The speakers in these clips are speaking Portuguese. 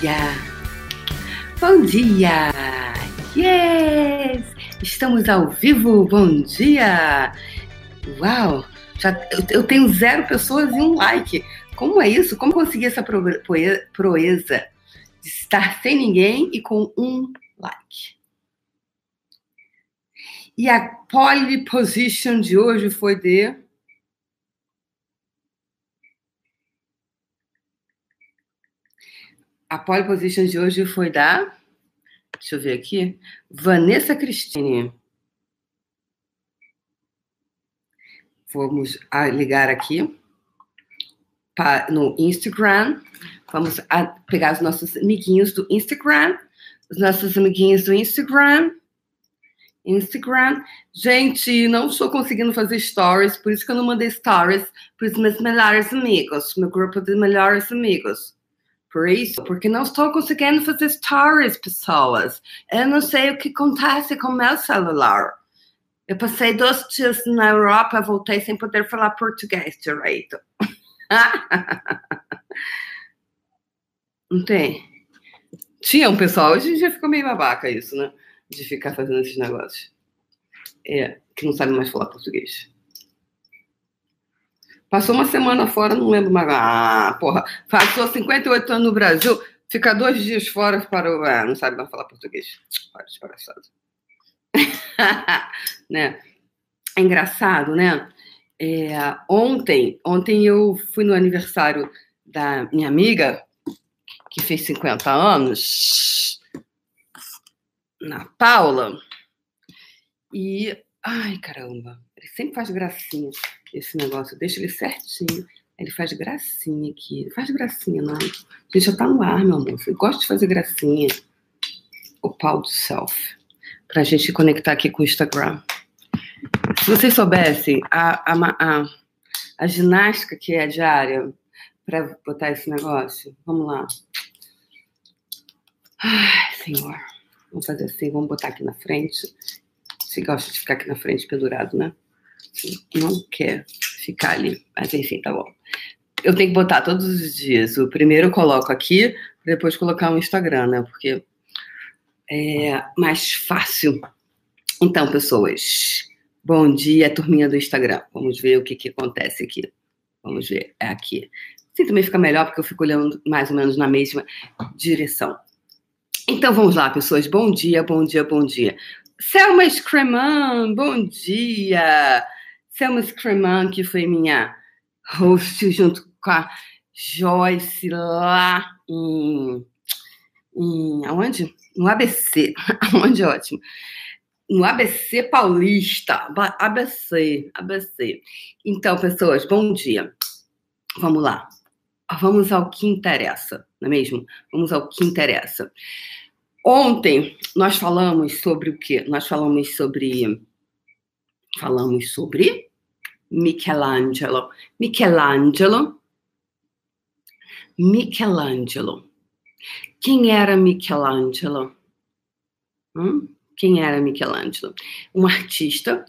dia! Bom dia! Yes! Estamos ao vivo, bom dia! Uau! Já, eu, eu tenho zero pessoas e um like. Como é isso? Como conseguir essa proeza de estar sem ninguém e com um like? E a pole position de hoje foi de A pole position de hoje foi da. Deixa eu ver aqui. Vanessa Cristine. Vamos ligar aqui no Instagram. Vamos pegar os nossos amiguinhos do Instagram. Os nossos amiguinhos do Instagram. Instagram. Gente, não estou conseguindo fazer stories, por isso que eu não mandei stories para os meus melhores amigos, meu grupo de melhores amigos. Por isso, porque não estou conseguindo fazer stories, pessoas. Eu não sei o que acontece com meu celular. Eu passei dois dias na Europa, voltei sem poder falar português direito. não tem? Tinha um pessoal, hoje em dia ficou meio babaca isso, né? De ficar fazendo esses negócios. É, que não sabe mais falar português. Passou uma semana fora, não lembro mais. Ah, porra. Passou 58 anos no Brasil, fica dois dias fora para o. Ah, não sabe mais falar português. Para desgraçado. né? É engraçado, né? É, ontem, ontem eu fui no aniversário da minha amiga, que fez 50 anos, na Paula. E. Ai, caramba, ele sempre faz gracinha esse negócio, deixa ele certinho. Ele faz gracinha aqui. Faz gracinha, não. Gente, já tá no ar, meu amor. Eu gosto de fazer gracinha. O pau do self. Pra gente conectar aqui com o Instagram. Se vocês soubessem a, a, a, a ginástica que é diária para botar esse negócio, vamos lá. Ai, Senhor. Vamos fazer assim, vamos botar aqui na frente. Você gosta de ficar aqui na frente pendurado, né? Não quer ficar ali. Mas enfim, tá bom. Eu tenho que botar todos os dias. O primeiro eu coloco aqui, depois colocar no Instagram, né? Porque é mais fácil. Então, pessoas, bom dia, turminha do Instagram. Vamos ver o que, que acontece aqui. Vamos ver, é aqui. Assim também fica melhor, porque eu fico olhando mais ou menos na mesma direção. Então vamos lá, pessoas. Bom dia, bom dia, bom dia. Selma Screman, bom dia. Selma Screman, que foi minha host junto com a Joyce lá em. em aonde? No ABC. Aonde? Ótimo. No ABC Paulista. ABC. ABC. Então, pessoas, bom dia. Vamos lá. Vamos ao que interessa, não é mesmo? Vamos ao que interessa. Ontem nós falamos sobre o quê? Nós falamos sobre. Falamos sobre Michelangelo. Michelangelo. Michelangelo. Quem era Michelangelo? Hum? Quem era Michelangelo? Um artista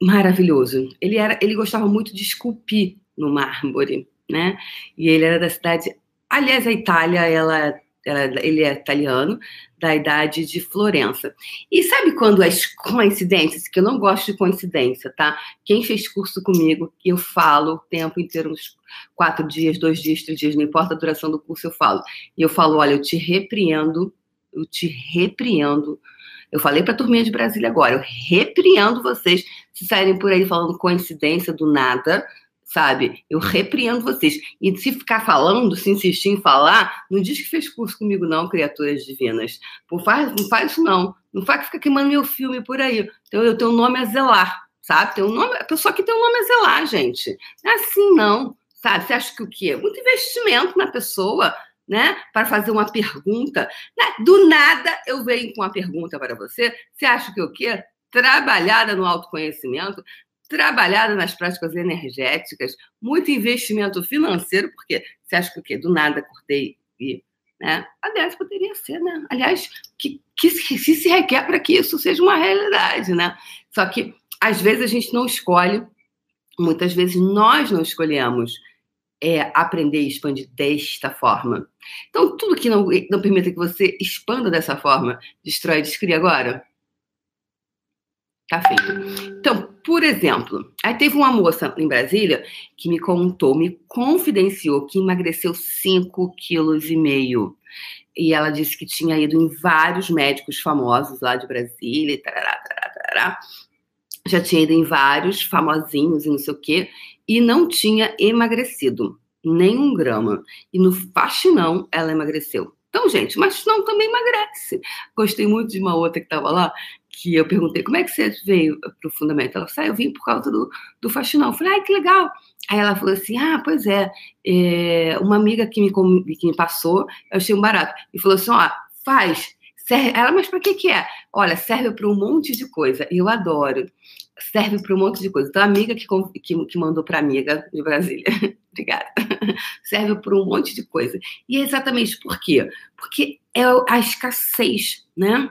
maravilhoso. Ele era, ele gostava muito de esculpir no mármore, né? E ele era da cidade. Aliás, a Itália, ela ele é italiano, da idade de Florença. E sabe quando as coincidências, que eu não gosto de coincidência, tá? Quem fez curso comigo, eu falo o tempo inteiro, uns quatro dias, dois dias, três dias, não importa a duração do curso, eu falo. E eu falo, olha, eu te repreendo, eu te repreendo. Eu falei para a turminha de Brasília agora, eu repreendo vocês se saírem por aí falando coincidência do nada, sabe? Eu repreendo vocês. E se ficar falando, se insistir em falar, não diz que fez curso comigo, não, criaturas divinas. Não faz, não faz isso, não. Não faz que fica queimando meu filme por aí. Então, eu tenho um nome a zelar, sabe? Tem um nome, a pessoa que tem um nome a zelar, gente. Não é assim, não. Sabe? Você acha que o quê? Muito investimento na pessoa, né? Para fazer uma pergunta. Do nada eu venho com uma pergunta para você. Você acha que o quê? Trabalhada no autoconhecimento, trabalhada nas práticas energéticas, muito investimento financeiro, porque você acha que o quê? Do nada cortei e. Né? Aliás, poderia ser, né? Aliás, que, que, que se requer para que isso seja uma realidade, né? Só que às vezes a gente não escolhe, muitas vezes nós não escolhemos é aprender e expandir desta forma. Então, tudo que não, não permita que você expanda dessa forma, destrói e descria agora. Tá feito. Então, por exemplo, aí teve uma moça em Brasília que me contou, me confidenciou que emagreceu 5,5 quilos e meio. E ela disse que tinha ido em vários médicos famosos lá de Brasília tarará, tarará, tarará. Já tinha ido em vários famosinhos e não sei o quê e não tinha emagrecido nem um grama. E no faxinão ela emagreceu. Então, gente, mas não também emagrece. Gostei muito de uma outra que estava lá, que eu perguntei como é que você veio para o fundamento. Ela falou, ah, eu vim por causa do, do faxinão. Eu falei, ai, que legal. Aí ela falou assim, ah, pois é, é uma amiga que me, que me passou, eu achei um barato. E falou assim, ó, faz, serve. Ela, mas para que que é? Olha, serve para um monte de coisa. Eu adoro serve para um monte de coisa. Então, a amiga que, que, que mandou para amiga de Brasília, obrigada, serve para um monte de coisa. E é exatamente por quê? Porque é a escassez, né?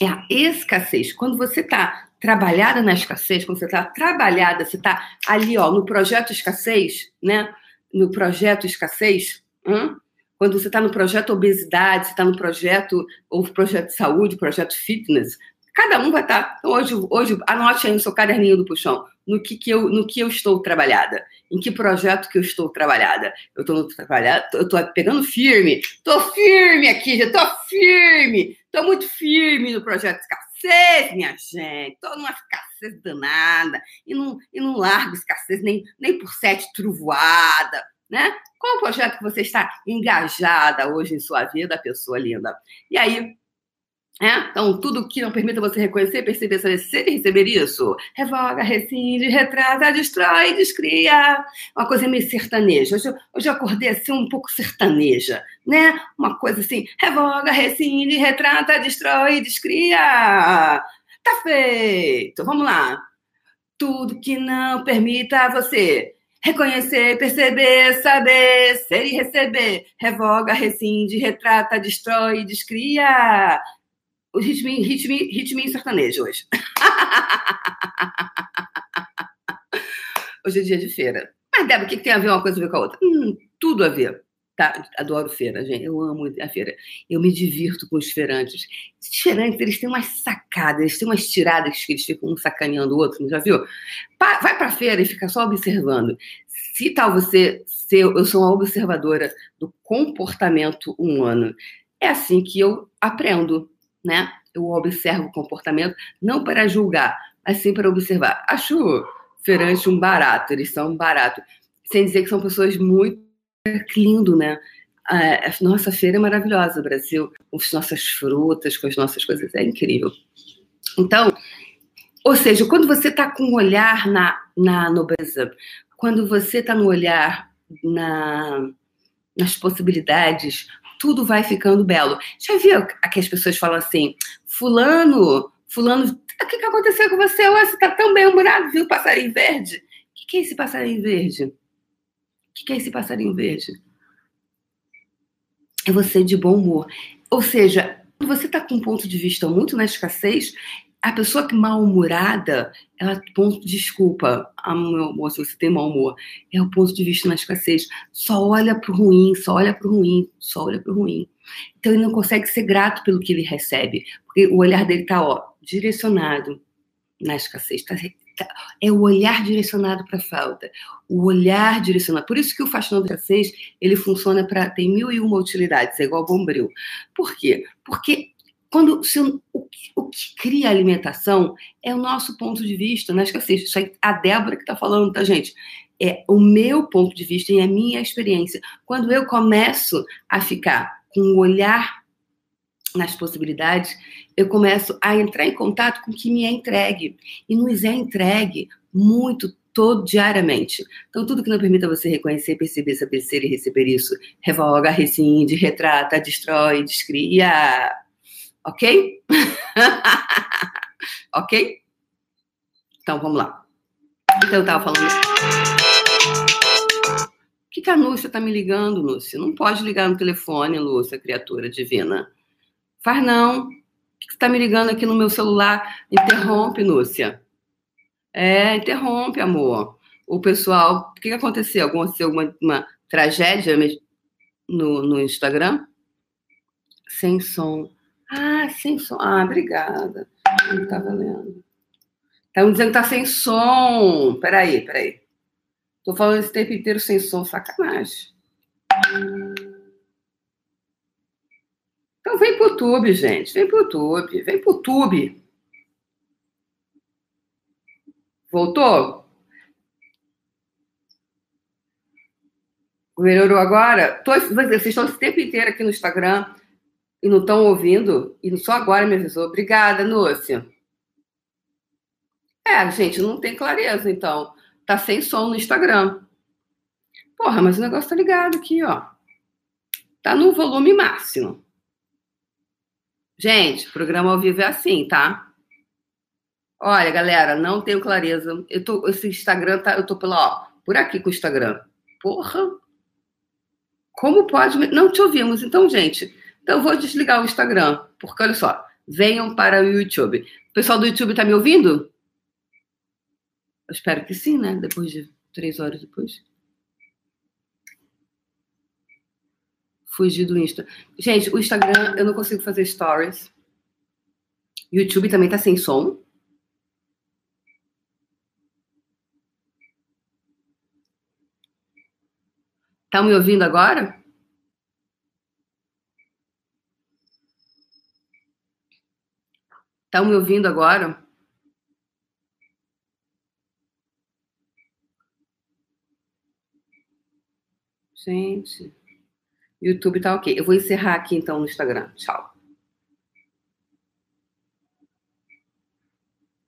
É a escassez. Quando você está trabalhada na escassez, quando você está trabalhada, você está ali, ó, no projeto escassez, né? No projeto escassez, hum? quando você está no projeto obesidade, você está no projeto, ou projeto saúde, projeto fitness, Cada um vai estar. Tá, então, hoje, hoje, anote aí no seu caderninho do puxão no que, que eu, no que eu estou trabalhada, em que projeto que eu estou trabalhada. Eu estou trabalhada, eu estou pegando firme, estou firme aqui, já estou firme, estou muito firme no projeto escassez, minha gente. Estou numa escassez danada e não, e não largo escassez nem, nem por sete truvoada. Né? Qual o projeto que você está engajada hoje em sua vida, pessoa linda? E aí, é? Então, tudo que não permita você reconhecer, perceber, saber ser e receber isso. Revoga, rescinde, retrata, destrói, descria. Uma coisa meio sertaneja. Hoje, hoje eu acordei assim um pouco sertaneja, né? Uma coisa assim, revoga, rescinde, retrata, destrói, descria. Tá feito. Vamos lá. Tudo que não permita você reconhecer, perceber, saber, ser e receber. Revoga, rescinde, retrata, destrói, descria o ritminho, ritminho, ritminho sertanejo hoje. hoje é dia de feira. Mas, Débora, o que, tem a ver uma coisa a ver com a outra? Hum, tudo a ver. Tá? Adoro feira, gente. Eu amo a feira. Eu me divirto com os feirantes. Os feirantes, eles têm umas sacadas, eles têm umas tiradas que eles ficam um sacaneando o outro, já viu? Vai pra feira e fica só observando. Se tal você ser, eu sou uma observadora do comportamento humano. É assim que eu aprendo né? Eu observo o comportamento não para julgar, mas sim para observar. Acho feirante um barato, eles são um barato. Sem dizer que são pessoas muito lindo, né? A nossa feira é maravilhosa, Brasil, com as nossas frutas, com as nossas coisas, é incrível. Então, ou seja, quando você está com um olhar na, na nobreza, quando você está no olhar na, nas possibilidades, tudo vai ficando belo. Já viu que as pessoas falam assim, fulano, fulano, o que, que aconteceu com você? Você tá tão bem humorado, viu passarinho verde? O que, que é esse passarinho verde? O que, que é esse passarinho verde? É você de bom humor. Ou seja, você está com um ponto de vista muito na escassez, a pessoa que mal-humorada, ela ponto desculpa, meu amor, se você tem mau humor, é o ponto de vista na escassez. Só olha pro ruim, só olha pro ruim, só olha pro ruim. Então ele não consegue ser grato pelo que ele recebe, porque o olhar dele tá, ó, direcionado na escassez, tá, tá é o olhar direcionado para falta, o olhar direcionado. Por isso que o faxinão da escassez, ele funciona para tem mil e uma utilidades, é igual bombril. Por quê? Porque quando se, o, o, que cria alimentação é o nosso ponto de vista, não é esquecer, isso é a Débora que está falando, tá, gente? É o meu ponto de vista e a minha experiência. Quando eu começo a ficar com o um olhar nas possibilidades, eu começo a entrar em contato com o que me é entregue. E nos é entregue muito todo diariamente. Então, tudo que não permita você reconhecer, perceber, saber ser e receber isso, revoga, rescinde, retrata, destrói, descria Ok? ok? Então vamos lá. Então eu tava falando. O que, que a Lúcia tá me ligando, Lúcia? Não pode ligar no telefone, Lúcia, criatura divina. Faz não. O que, que tá me ligando aqui no meu celular? Interrompe, Lúcia. É, interrompe, amor. o pessoal. O que, que aconteceu? Aconteceu uma, uma tragédia no, no Instagram? Sem som. Ah, sem som. Ah, obrigada. Não estava lendo. Estão dizendo que tá sem som. Peraí, peraí. Tô falando esse tempo inteiro sem som, sacanagem. Então vem pro YouTube, gente. Vem pro YouTube. Vem pro YouTube. Voltou? Melhorou agora? Tô, vocês estão esse tempo inteiro aqui no Instagram e não estão ouvindo, e só agora me avisou. Obrigada, Núcia. É, gente, não tem clareza, então. Tá sem som no Instagram. Porra, mas o negócio tá ligado aqui, ó. Tá no volume máximo. Gente, programa ao vivo é assim, tá? Olha, galera, não tenho clareza. Eu tô, esse Instagram tá, eu tô pela, ó, por aqui com o Instagram. Porra. Como pode? Não te ouvimos. Então, gente, então eu vou desligar o Instagram, porque olha só, venham para o YouTube. O pessoal do YouTube tá me ouvindo? Eu espero que sim, né? Depois de três horas depois. Fugir do Insta. Gente, o Instagram eu não consigo fazer stories. YouTube também tá sem som. Estão me ouvindo agora? Estão me ouvindo agora? Gente, YouTube tá ok. Eu vou encerrar aqui então no Instagram. Tchau.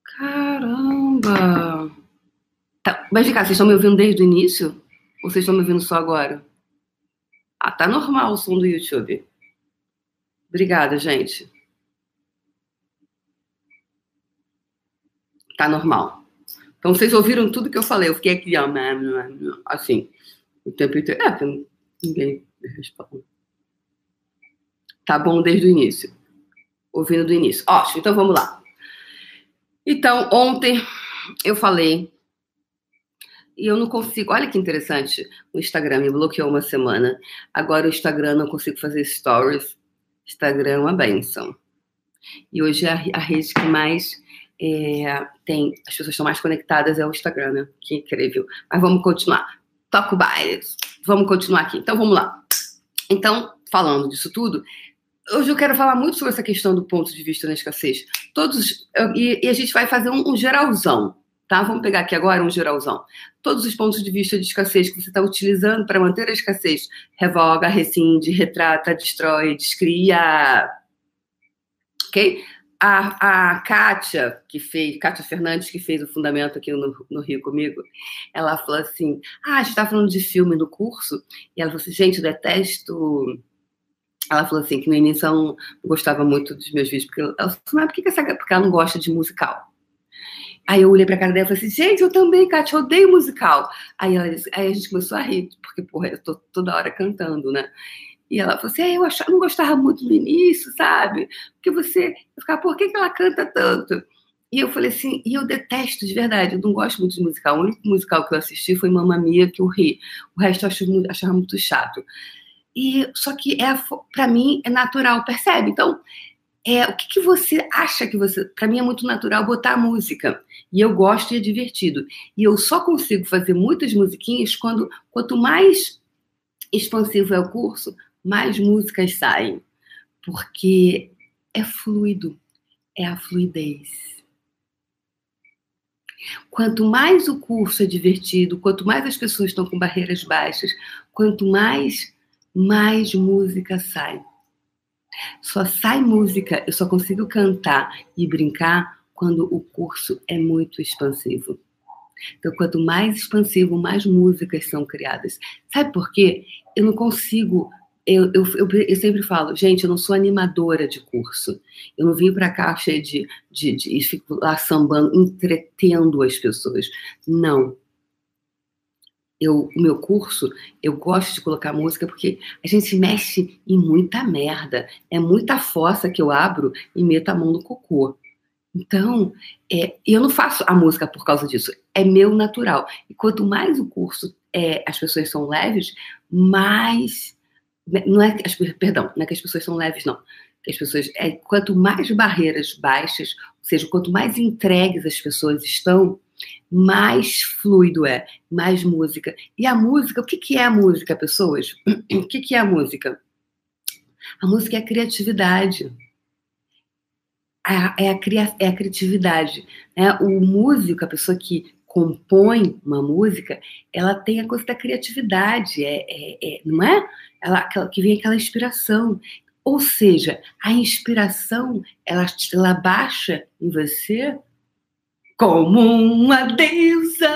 Caramba! Tá, mas de cá, vocês estão me ouvindo desde o início? Ou vocês estão me ouvindo só agora? Ah, tá normal o som do YouTube. Obrigada, gente. Tá normal. Então, vocês ouviram tudo que eu falei. Eu fiquei aqui, ó, assim, o tempo inteiro. É, ninguém responde. Tá bom desde o início. Ouvindo do início. Ótimo, então vamos lá. Então, ontem eu falei e eu não consigo. Olha que interessante. O Instagram me bloqueou uma semana. Agora o Instagram não consigo fazer stories. Instagram é uma benção. E hoje a, a rede que mais é, tem, as pessoas estão mais conectadas é o Instagram, né? Que incrível. Mas vamos continuar. Toco baile. Vamos continuar aqui. Então vamos lá. Então, falando disso tudo, hoje eu quero falar muito sobre essa questão do ponto de vista da escassez. Todos, e, e a gente vai fazer um, um geralzão tá? Vamos pegar aqui agora um geralzão. Todos os pontos de vista de escassez que você está utilizando para manter a escassez. Revoga, rescinde, retrata, destrói, descria. Ok? A, a Kátia, que fez, Kátia Fernandes, que fez o fundamento aqui no, no Rio comigo, ela falou assim: Ah, a gente está falando de filme no curso, e ela falou assim: gente, eu detesto. Ela falou assim: que no início ela não gostava muito dos meus vídeos, porque ela falou assim, mas por que, que essa. Porque ela não gosta de musical. Aí eu olhei pra cara dela e falei assim, gente, eu também, Kátia, odeio musical. Aí, ela aí a gente começou a rir, porque, porra, eu tô toda hora cantando, né? E ela falou assim, é, eu achava, não gostava muito no início, sabe? Porque você, ficava, por que, que ela canta tanto? E eu falei assim, e eu detesto de verdade, eu não gosto muito de musical. O único musical que eu assisti foi Mamma Mia, que eu ri. O resto eu achava, achava muito chato. E só que é para mim é natural, percebe? Então, é, o que, que você acha que você. Para mim é muito natural botar música. E eu gosto e é divertido. E eu só consigo fazer muitas musiquinhas quando quanto mais expansivo é o curso, mais músicas saem. Porque é fluido, é a fluidez. Quanto mais o curso é divertido, quanto mais as pessoas estão com barreiras baixas, quanto mais mais música sai. Só sai música, eu só consigo cantar e brincar quando o curso é muito expansivo. Então, quanto mais expansivo, mais músicas são criadas. Sabe por quê? Eu não consigo. Eu, eu, eu, eu sempre falo, gente, eu não sou animadora de curso. Eu não vim para cá cheia de, de, de. e fico lá sambando, entretendo as pessoas. Não eu, o meu curso, eu gosto de colocar música porque a gente se mexe em muita merda. É muita fossa que eu abro e meto a mão no cocô. Então, é, eu não faço a música por causa disso, é meu natural. E quanto mais o curso, é, as pessoas são leves, mais. Né, não é, as, perdão, não é que as pessoas são leves, não. Que as pessoas, é, quanto mais barreiras baixas, ou seja, quanto mais entregues as pessoas estão, mais fluido é, mais música. E a música, o que, que é a música, pessoas? O que, que é a música? A música é a criatividade. É a, cria, é a criatividade. Né? O músico, a pessoa que compõe uma música, ela tem a coisa da criatividade, é, é, é não é? Ela, que vem aquela inspiração. Ou seja, a inspiração, ela, ela baixa em você como uma deusa,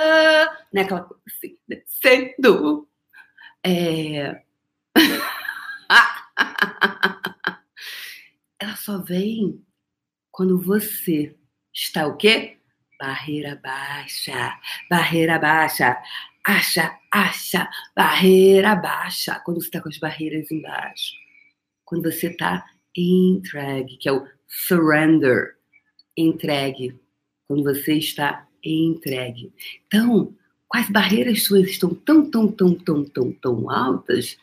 né? Aquela coisa assim, descendo. É... ela só vem quando você está o quê? Barreira baixa, barreira baixa, acha, acha, barreira baixa. Quando você está com as barreiras embaixo. Quando você está entregue, que é o surrender, entregue. Quando você está entregue. Então, quais barreiras suas estão tão, tão, tão, tão, tão, tão altas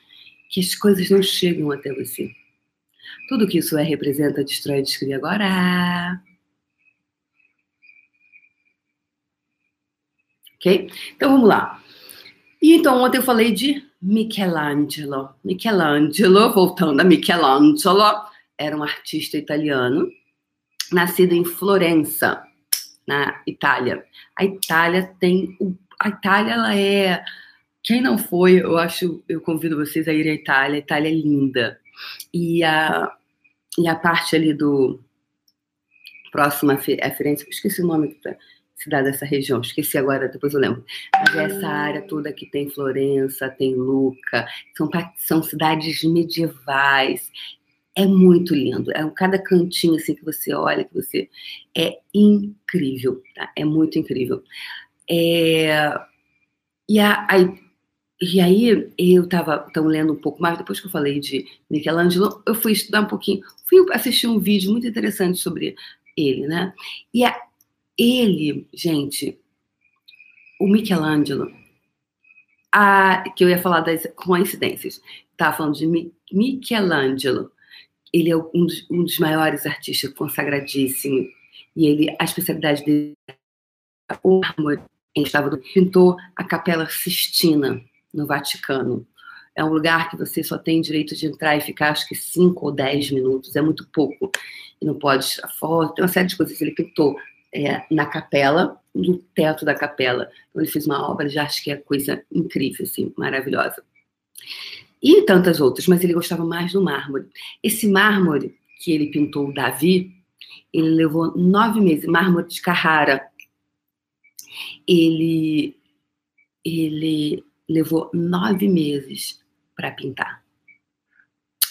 que as coisas não chegam até você? Tudo que isso é, representa, destrói, descreve agora. Ok? Então vamos lá. E então ontem eu falei de Michelangelo. Michelangelo, voltando a Michelangelo, era um artista italiano, nascido em Florença, na Itália. A Itália tem a Itália ela é quem não foi, eu acho, eu convido vocês a ir à Itália. A Itália é linda. E a, e a parte ali do próximo a Firenze, esqueci o nome da cidade dessa região, esqueci agora, depois eu lembro. Mas é essa área toda que tem Florença, tem Luca, são, são cidades medievais. É muito lindo. É cada cantinho assim que você olha, que você é incrível, tá? É muito incrível. É... E a, a e aí eu estava então, lendo um pouco mais, depois que eu falei de Michelangelo, eu fui estudar um pouquinho, fui assistir um vídeo muito interessante sobre ele, né? E a, ele, gente, o Michelangelo, a, que eu ia falar das coincidências, estava falando de Mi, Michelangelo, ele é um dos, um dos maiores artistas consagradíssimo, e ele, a especialidade dele é o mármore, ele estava pintou a Capela Sistina, no Vaticano. É um lugar que você só tem direito de entrar e ficar, acho que 5 ou 10 minutos, é muito pouco. E não pode tirar foto, tem uma série de coisas que ele pintou é, na capela, no teto da capela. Então, ele fez uma obra, já acho que é coisa incrível, assim, maravilhosa. E tantas outras, mas ele gostava mais do mármore. Esse mármore que ele pintou, Davi, ele levou nove meses, mármore de Carrara. Ele, ele levou nove meses para pintar.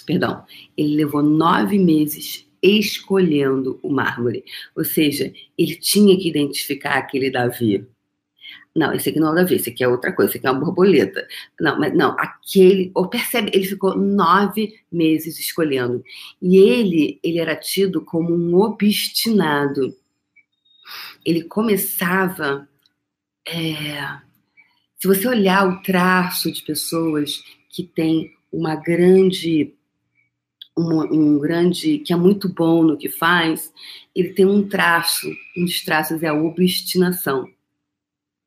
Perdão, ele levou nove meses escolhendo o mármore. Ou seja, ele tinha que identificar aquele Davi. Não, esse aqui não é o Davi, esse aqui é outra coisa, esse aqui é uma borboleta. Não, mas não, aquele. Ou percebe, ele ficou nove meses escolhendo. E ele, ele era tido como um obstinado. Ele começava. É, se você olhar o traço de pessoas que têm uma grande um, um, grande que é muito bom no que faz, ele tem um traço, um dos traços é a obstinação.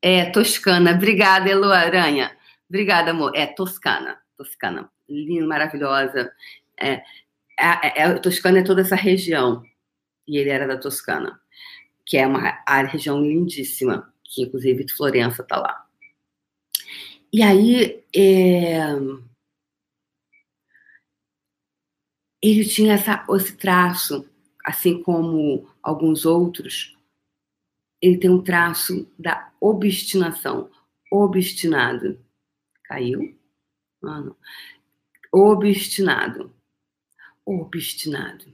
É toscana. Obrigada, Elo Aranha. Obrigada, amor. É toscana, toscana, linda, maravilhosa. É, é, é, Toscana é toda essa região e ele era da Toscana, que é uma a região lindíssima, que inclusive Florença está lá. E aí, é... ele tinha essa, esse traço, assim como alguns outros, ele tem um traço da obstinação, obstinado. Caiu? Ah, não. Obstinado. Obstinado.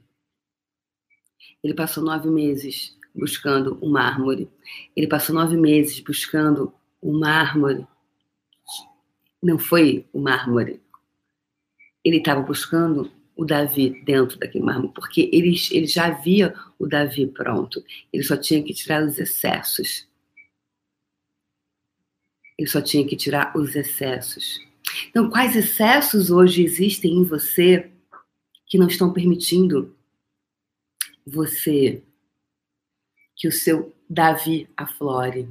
Ele passou nove meses buscando o mármore. Ele passou nove meses buscando o mármore não foi o mármore. Ele estava buscando o Davi dentro daquele mármore, porque ele, ele já via o Davi pronto. Ele só tinha que tirar os excessos. Ele só tinha que tirar os excessos. Então, quais excessos hoje existem em você que não estão permitindo você que o seu Davi aflore?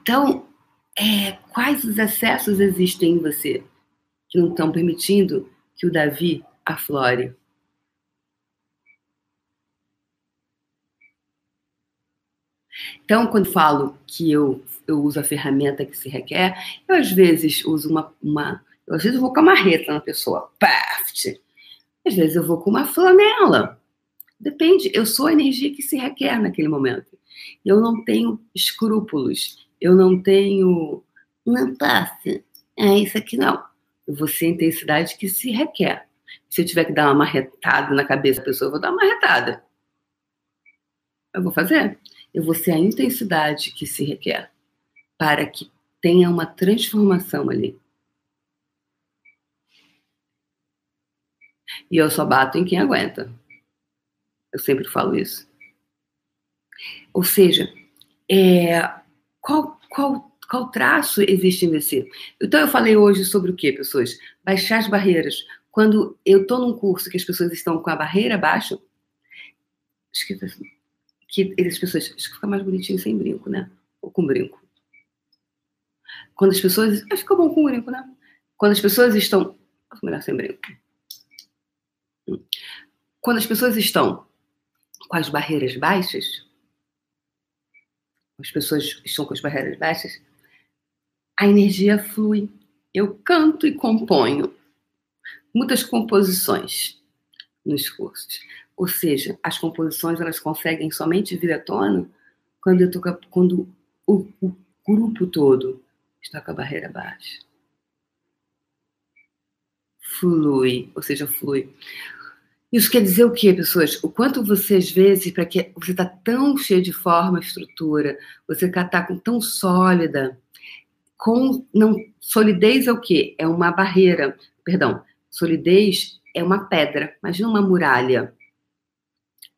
Então, é, quais os excessos existem em você que não estão permitindo que o Davi aflore? Então, quando falo que eu, eu uso a ferramenta que se requer, eu às vezes uso uma. uma eu, às vezes eu vou com a marreta na pessoa, paft. Às vezes eu vou com uma flanela. Depende, eu sou a energia que se requer naquele momento. Eu não tenho escrúpulos, eu não tenho. Não passe. É isso aqui não. Eu vou ser a intensidade que se requer. Se eu tiver que dar uma marretada na cabeça da pessoa, eu vou dar uma marretada. Eu vou fazer eu vou ser a intensidade que se requer para que tenha uma transformação ali. E eu só bato em quem aguenta. Eu sempre falo isso. Ou seja, é, qual, qual, qual traço existe em você? Então, eu falei hoje sobre o que, pessoas? Baixar as barreiras. Quando eu estou num curso que as pessoas estão com a barreira baixa, escrito assim, que as pessoas. Acho que fica mais bonitinho sem brinco, né? Ou com brinco. Quando as pessoas. Acho que fica bom com brinco, né? Quando as pessoas estão. Melhor sem brinco. Quando as pessoas estão com as barreiras baixas, as pessoas estão com as barreiras baixas, a energia flui. Eu canto e componho muitas composições nos cursos. Ou seja, as composições elas conseguem somente vir à tona quando, eu tô, quando o, o grupo todo está com a barreira baixa. Flui, ou seja, flui. Isso quer dizer o quê, pessoas? O quanto você, às vezes, para que você está tão cheio de forma, estrutura, você está tão sólida, com não solidez é o quê? É uma barreira, perdão, solidez é uma pedra. Imagina uma muralha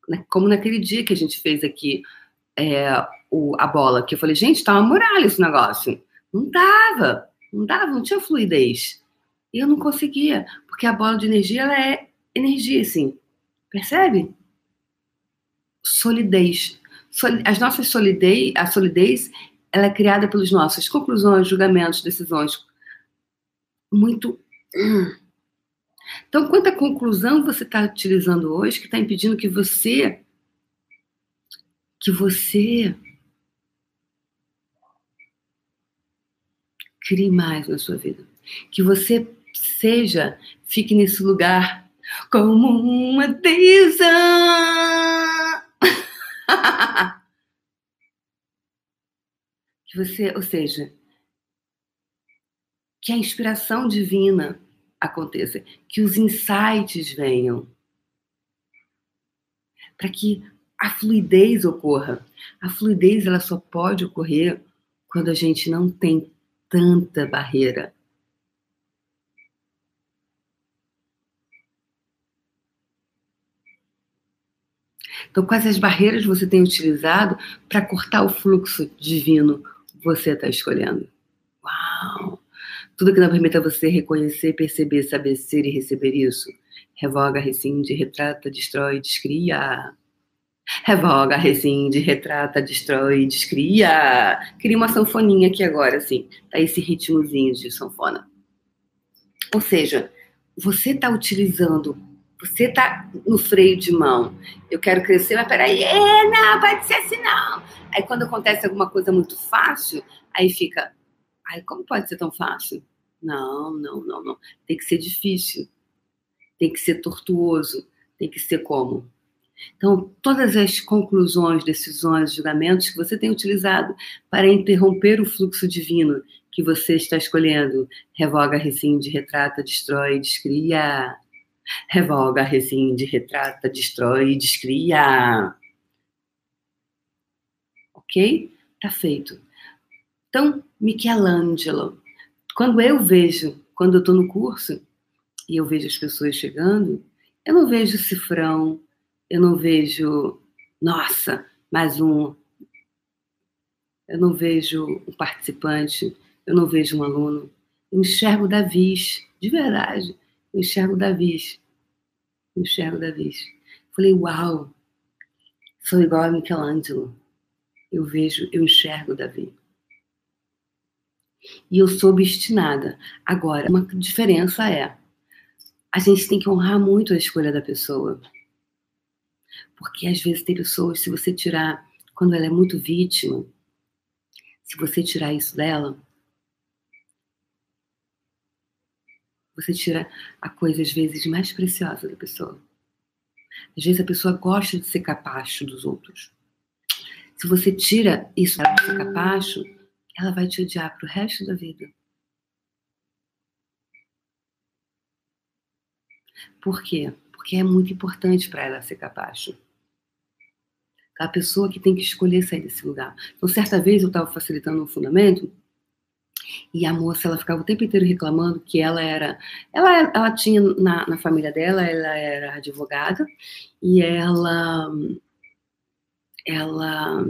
né, como naquele dia que a gente fez aqui é, o, a bola, que eu falei, gente, tá uma muralha esse negócio. Não dava, não dava, não tinha fluidez. E eu não conseguia, porque a bola de energia, ela é energia, assim. Percebe? Solidez. As nossas solidez, a solidez, ela é criada pelas nossas conclusões, julgamentos, decisões. Muito. Hum, então, quanta conclusão você está utilizando hoje que está impedindo que você que você crie mais na sua vida, que você seja, fique nesse lugar como uma deusa. você, ou seja, que a inspiração divina aconteça, que os insights venham, para que a fluidez ocorra. A fluidez ela só pode ocorrer quando a gente não tem tanta barreira. Então, quais as barreiras você tem utilizado para cortar o fluxo divino você está escolhendo? Uau! Tudo que não permita você reconhecer, perceber, saber ser e receber isso. Revoga, rescinde, retrata, destrói, descria. Revoga, rescinde, retrata, destrói, descria. Queria uma sanfoninha aqui agora, assim. Tá esse ritmozinho de sanfona. Ou seja, você está utilizando, você está no freio de mão. Eu quero crescer, mas peraí, é, não, pode ser assim não. Aí quando acontece alguma coisa muito fácil, aí fica, Ai, como pode ser tão fácil? Não, não, não, não. Tem que ser difícil. Tem que ser tortuoso. Tem que ser como? Então, todas as conclusões, decisões, julgamentos que você tem utilizado para interromper o fluxo divino que você está escolhendo, revoga, rescinde, retrata, destrói, descria. Revoga, rescinde, retrata, destrói, descria. Ok? Tá feito. Então, Michelangelo, quando eu vejo quando eu estou no curso e eu vejo as pessoas chegando, eu não vejo cifrão, eu não vejo, nossa, mais um. Eu não vejo um participante, eu não vejo um aluno. Eu enxergo Davis, de verdade. Eu enxergo Davis. Eu enxergo Davis. Falei, uau, sou igual a Michelangelo. Eu vejo, eu enxergo Davi. E eu sou obstinada. Agora, uma diferença é: a gente tem que honrar muito a escolha da pessoa. Porque às vezes tem pessoas, se você tirar, quando ela é muito vítima, se você tirar isso dela, você tira a coisa às vezes mais preciosa da pessoa. Às vezes a pessoa gosta de ser capacho dos outros. Se você tira isso de ser capacho, ela vai te odiar pro resto da vida. Por quê? Porque é muito importante para ela ser capacho. A pessoa que tem que escolher sair desse lugar. Então, certa vez eu estava facilitando um fundamento e a moça ela ficava o tempo inteiro reclamando que ela era, ela, ela tinha na, na família dela, ela era advogada e ela, ela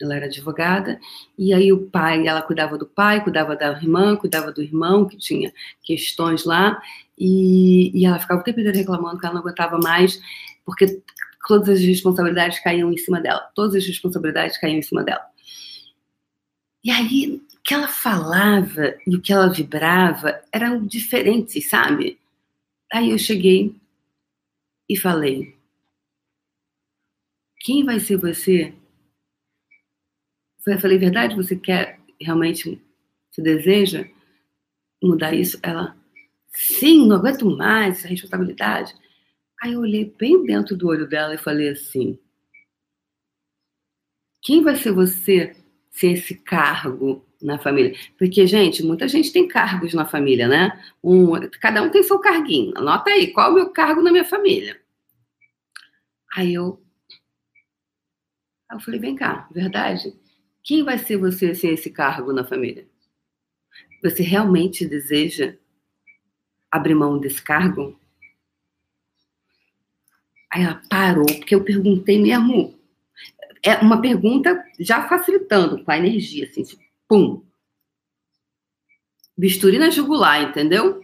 ela era advogada, e aí o pai, ela cuidava do pai, cuidava da irmã, cuidava do irmão, que tinha questões lá, e, e ela ficava o tempo inteiro reclamando que ela não aguentava mais, porque todas as responsabilidades caíam em cima dela, todas as responsabilidades caíam em cima dela. E aí, que ela falava e o que ela vibrava eram diferentes, sabe? Aí eu cheguei e falei: quem vai ser você eu falei, verdade? Você quer realmente, você deseja mudar isso? Ela, sim, não aguento mais essa responsabilidade. Aí eu olhei bem dentro do olho dela e falei assim: quem vai ser você ser esse cargo na família? Porque, gente, muita gente tem cargos na família, né? Um, cada um tem seu carguinho. Anota aí, qual é o meu cargo na minha família? Aí eu, aí eu falei, vem cá, verdade? Quem vai ser você sem esse cargo na família? Você realmente deseja abrir mão desse cargo? Aí ela parou, porque eu perguntei mesmo. É uma pergunta já facilitando com a energia, assim, tipo, pum. Bisturi na jugular, entendeu?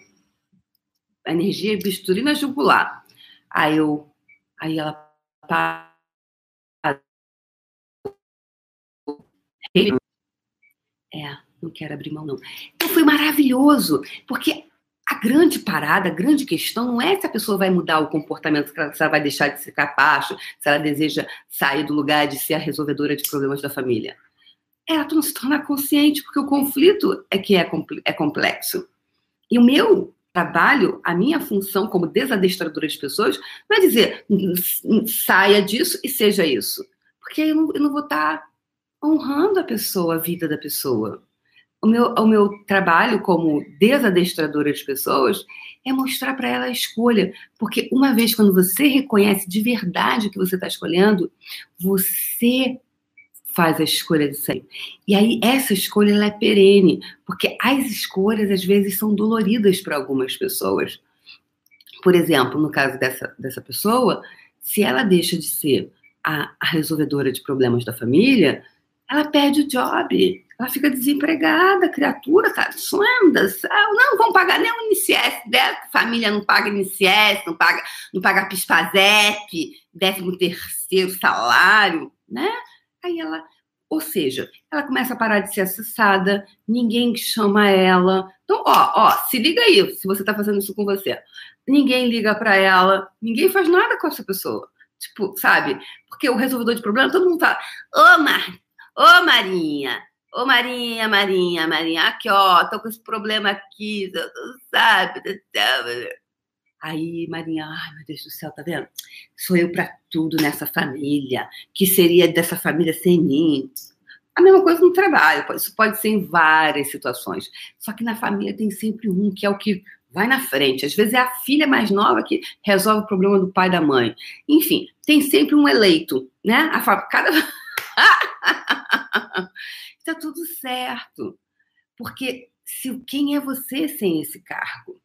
A energia é bisturi na jugular. Aí eu, aí ela é, não quero abrir mão, não. Então foi maravilhoso, porque a grande parada, a grande questão não é se a pessoa vai mudar o comportamento, se ela vai deixar de ser capacho, se ela deseja sair do lugar de ser a resolvedora de problemas da família. Ela se tornar consciente, porque o conflito é que é, é complexo. E o meu trabalho, a minha função como desadestradora de pessoas, não é dizer saia disso e seja isso. Porque eu não, eu não vou estar honrando a pessoa, a vida da pessoa. O meu, o meu trabalho como desadestradora de pessoas é mostrar para ela a escolha. Porque uma vez quando você reconhece de verdade o que você está escolhendo, você faz a escolha de sair. E aí essa escolha ela é perene, porque as escolhas às vezes são doloridas para algumas pessoas. Por exemplo, no caso dessa, dessa pessoa, se ela deixa de ser a, a resolvedora de problemas da família, ela perde o job, ela fica desempregada, criatura, tá sonda, não vão pagar nem o INSS dela, família não paga INSS, não paga, não paga PISPAZEP, décimo terceiro salário, né? Aí ela, ou seja, ela começa a parar de ser acessada, ninguém chama ela. Então, ó, ó, se liga aí, se você tá fazendo isso com você. Ninguém liga para ela, ninguém faz nada com essa pessoa. Tipo, sabe? Porque o resolvedor de problema, todo mundo fala, ô, oh, Marta, Ô, Marinha, ô, Marinha, Marinha, Marinha, aqui, ó, tô com esse problema aqui, sabe? Aí, Marinha, ai, meu Deus do céu, tá vendo? Sou eu para tudo nessa família. Que seria dessa família sem mim? A mesma coisa no trabalho, isso pode ser em várias situações. Só que na família tem sempre um que é o que vai na frente. Às vezes é a filha mais nova que resolve o problema do pai e da mãe. Enfim, tem sempre um eleito, né? A, cada Está tudo certo. Porque se, quem é você sem esse cargo?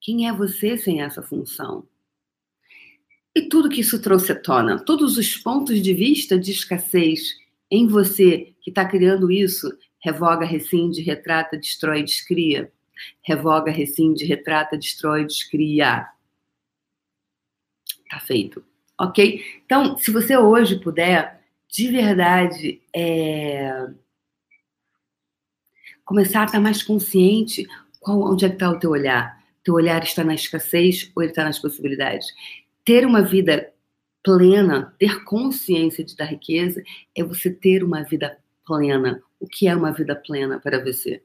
Quem é você sem essa função? E tudo que isso trouxe à tona, todos os pontos de vista de escassez em você que está criando isso, revoga, rescinde, retrata, destrói, descria. Revoga, rescinde, retrata, destrói, descria. Tá feito. Ok? Então, se você hoje puder, de verdade, é... começar a estar mais consciente qual, onde é que está o teu olhar. Teu olhar está na escassez ou ele está nas possibilidades? Ter uma vida plena, ter consciência de, da riqueza, é você ter uma vida plena. O que é uma vida plena para você?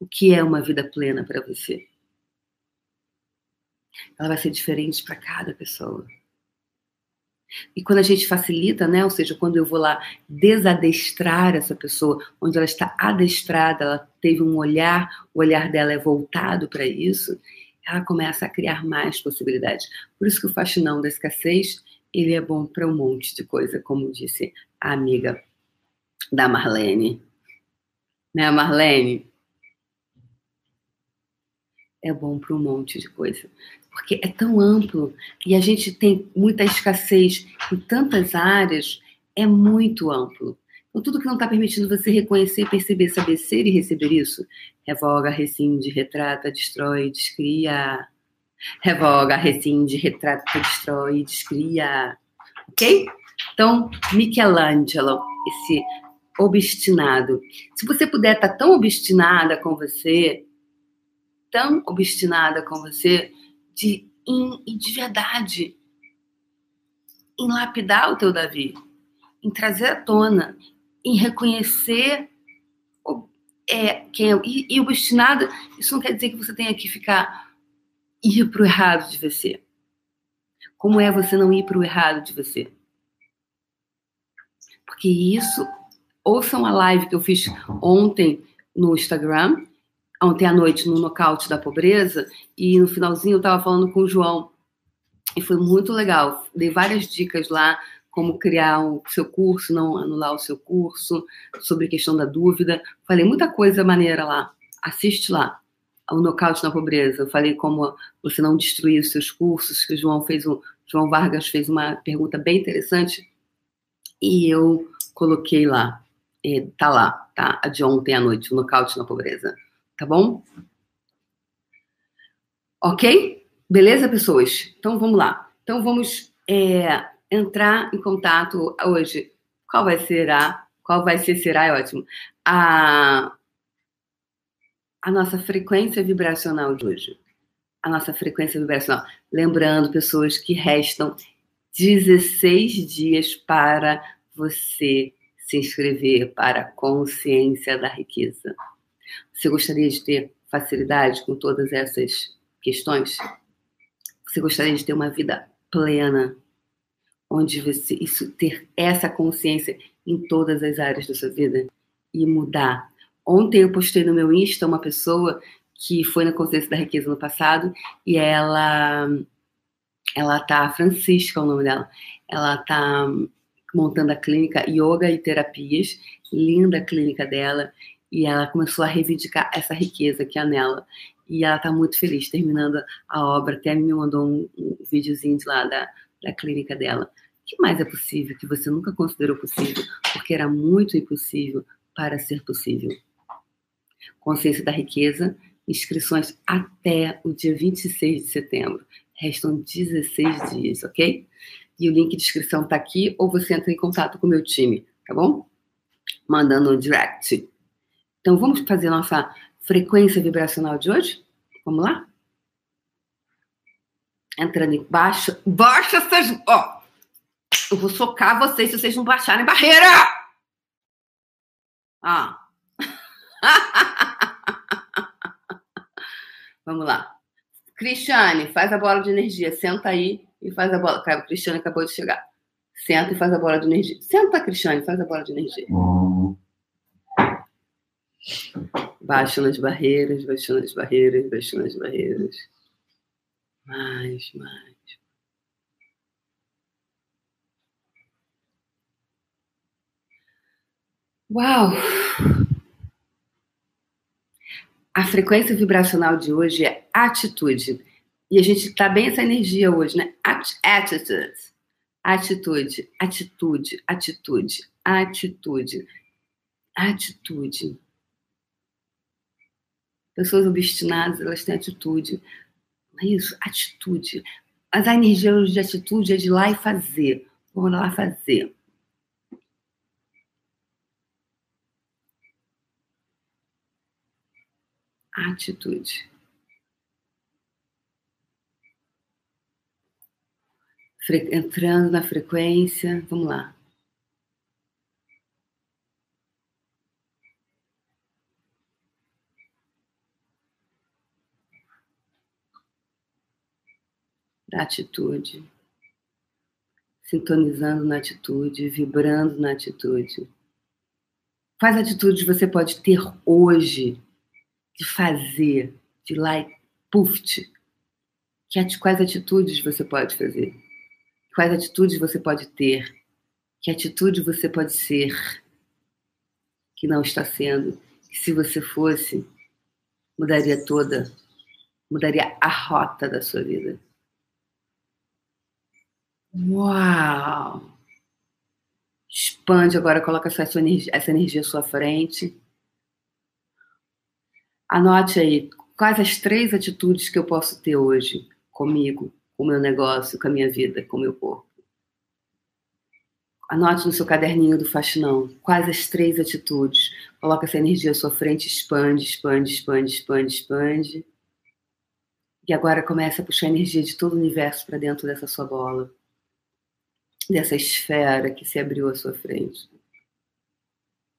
O que é uma vida plena para você? Ela vai ser diferente para cada pessoa. E quando a gente facilita, né? Ou seja, quando eu vou lá desadestrar essa pessoa, onde ela está adestrada, ela teve um olhar, o olhar dela é voltado para isso, ela começa a criar mais possibilidades. Por isso que o faxinão da escassez, ele é bom para um monte de coisa, como disse a amiga da Marlene. Né, Marlene? É bom para um monte de coisa porque é tão amplo e a gente tem muita escassez em tantas áreas, é muito amplo. Então, tudo que não está permitindo você reconhecer, perceber, saber ser e receber isso, revoga, rescinde, retrata, destrói, descria. Revoga, rescinde, retrata, destrói, descria. Ok? Então, Michelangelo, esse obstinado. Se você puder estar tá tão obstinada com você, tão obstinada com você, de, em, de verdade, em lapidar o teu Davi, em trazer à tona, em reconhecer é, quem é. E, e isso não quer dizer que você tenha que ficar ir para o errado de você. Como é você não ir para o errado de você? Porque isso, ouçam a live que eu fiz ontem no Instagram, ontem à noite no Nocaute da Pobreza e no finalzinho eu estava falando com o João e foi muito legal. Dei várias dicas lá como criar o seu curso, não anular o seu curso, sobre a questão da dúvida. Falei muita coisa maneira lá. Assiste lá. O Nocaute na Pobreza. Eu falei como você não destruir os seus cursos, que o João fez um, João Vargas fez uma pergunta bem interessante e eu coloquei lá. É, tá lá, tá? A de ontem à noite, o Nocaute na Pobreza tá bom? Ok? Beleza, pessoas? Então vamos lá. Então vamos é, entrar em contato hoje. Qual vai ser a. Qual vai ser, será, é ótimo. A, a nossa frequência vibracional de hoje. A nossa frequência vibracional. Lembrando, pessoas, que restam 16 dias para você se inscrever para a consciência da riqueza. Você gostaria de ter facilidade com todas essas questões? Você gostaria de ter uma vida plena, onde você isso ter essa consciência em todas as áreas da sua vida e mudar. Ontem eu postei no meu Insta uma pessoa que foi na consciência da riqueza no passado e ela ela tá Francisca, é o nome dela. Ela tá montando a clínica Yoga e Terapias, linda a clínica dela. E ela começou a reivindicar essa riqueza que há nela. E ela está muito feliz terminando a obra. Até me mandou um, um videozinho de lá da, da clínica dela. O que mais é possível que você nunca considerou possível? Porque era muito impossível para ser possível. Consciência da riqueza, inscrições até o dia 26 de setembro. Restam 16 dias, ok? E o link de inscrição está aqui, ou você entra em contato com o meu time, tá bom? Mandando um direct. Então, vamos fazer nossa frequência vibracional de hoje? Vamos lá? Entrando em baixo. Baixa essas. Ó! Eu vou socar vocês se vocês não baixarem barreira! Ah. Vamos lá. Cristiane, faz a bola de energia. Senta aí e faz a bola. Cara, Cristiane acabou de chegar. Senta e faz a bola de energia. Senta, Cristiane, faz a bola de energia. Uhum. Baixando as barreiras, baixando as barreiras, baixando as barreiras. Mais, mais. Uau! A frequência vibracional de hoje é atitude. E a gente tá bem essa energia hoje, né? Attitude. Atitude, atitude, atitude, atitude, atitude. Pessoas obstinadas, elas têm atitude. É isso, atitude. Mas a energia de atitude é de ir lá e fazer. Vamos lá fazer. Atitude. entrando na frequência. Vamos lá. Da atitude. Sintonizando na atitude, vibrando na atitude. Quais atitudes você pode ter hoje de fazer, de lá e puft? Quais atitudes você pode fazer? Quais atitudes você pode ter? Que atitude você pode ser que não está sendo? Que se você fosse, mudaria toda, mudaria a rota da sua vida. Uau! Expande agora, coloca essa energia, essa energia à sua frente. Anote aí quais as três atitudes que eu posso ter hoje comigo com o meu negócio, com a minha vida, com o meu corpo. Anote no seu caderninho do faxinão quais as três atitudes. Coloca essa energia à sua frente, expande, expande, expande, expande, expande. E agora começa a puxar energia de todo o universo para dentro dessa sua bola, dessa esfera que se abriu à sua frente.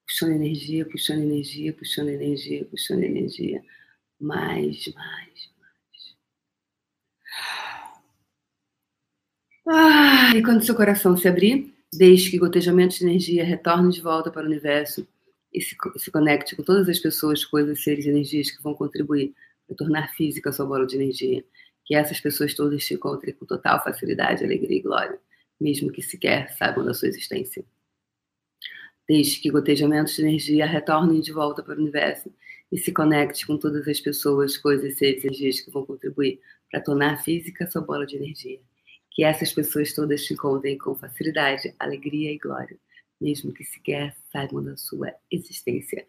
Puxando energia, puxando energia, puxando energia, puxando energia. Mais, mais, Ah, e quando seu coração se abrir, deixe que gotejamentos de energia retornem de volta para o universo e se, se conecte com todas as pessoas, coisas, seres e energias que vão contribuir para tornar física a sua bola de energia. Que essas pessoas todas te encontrem com total facilidade, alegria e glória, mesmo que sequer saibam da sua existência. Deixe que gotejamentos de energia retornem de volta para o universo e se conecte com todas as pessoas, coisas, seres e energias que vão contribuir para tornar física a sua bola de energia que essas pessoas todas te encontrem com facilidade, alegria e glória, mesmo que sequer saibam da sua existência.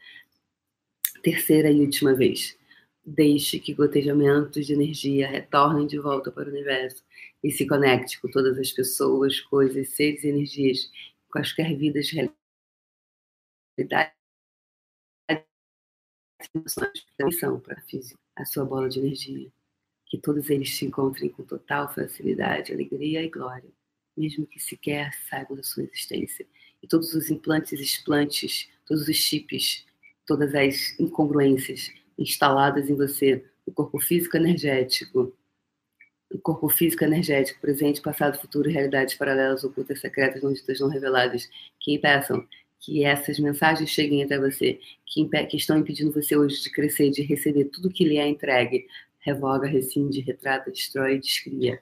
Terceira e última vez. Deixe que gotejamentos de energia retornem de volta para o universo e se conecte com todas as pessoas, coisas, seres e energias, quaisquer vidas, realidades, emoções, para a sua bola de energia que todos eles te encontrem com total facilidade, alegria e glória, mesmo que sequer saibam da sua existência. E todos os implantes explantes, todos os chips, todas as incongruências instaladas em você, o corpo físico energético, corpo físico energético, presente, passado, futuro, realidades paralelas, ocultas, secretas, não ditas, não reveladas, que impeçam que essas mensagens cheguem até você, que, que estão impedindo você hoje de crescer, de receber tudo que lhe é entregue, revoga, rescinde, retrata, destrói, descria.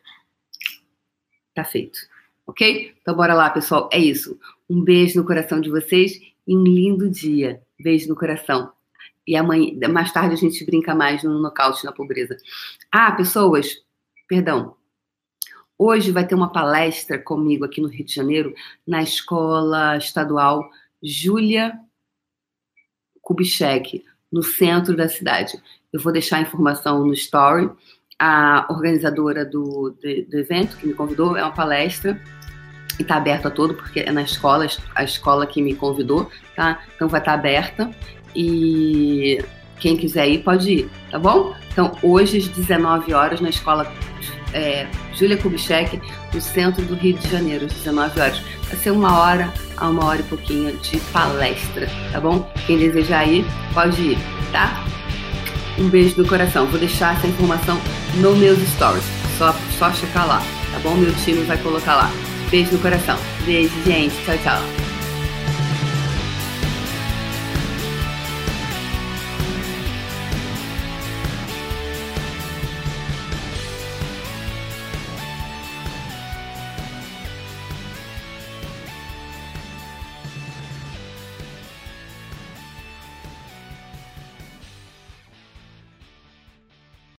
Tá feito. Ok? Então bora lá, pessoal. É isso. Um beijo no coração de vocês e um lindo dia. Beijo no coração. E amanhã, mais tarde a gente brinca mais no nocaute na pobreza. Ah, pessoas, perdão. Hoje vai ter uma palestra comigo aqui no Rio de Janeiro, na escola estadual Júlia Kubitschek, no centro da cidade. Eu vou deixar a informação no story. A organizadora do, do, evento que me convidou é uma palestra e está aberta a todo, porque é na escola, a escola que me convidou, tá? Então vai estar tá aberta e quem quiser ir pode ir, tá bom? Então hoje às 19 horas na escola é, Júlia Kubitschek, no centro do Rio de Janeiro, às 19 horas. Vai ser uma hora a uma hora e pouquinho de palestra, tá bom? Quem desejar ir, pode ir, tá? Um beijo no coração. Vou deixar essa informação no meus stories. Só, só checar lá, tá bom? Meu time vai colocar lá. Beijo no coração. Beijo, gente. Tchau, tchau.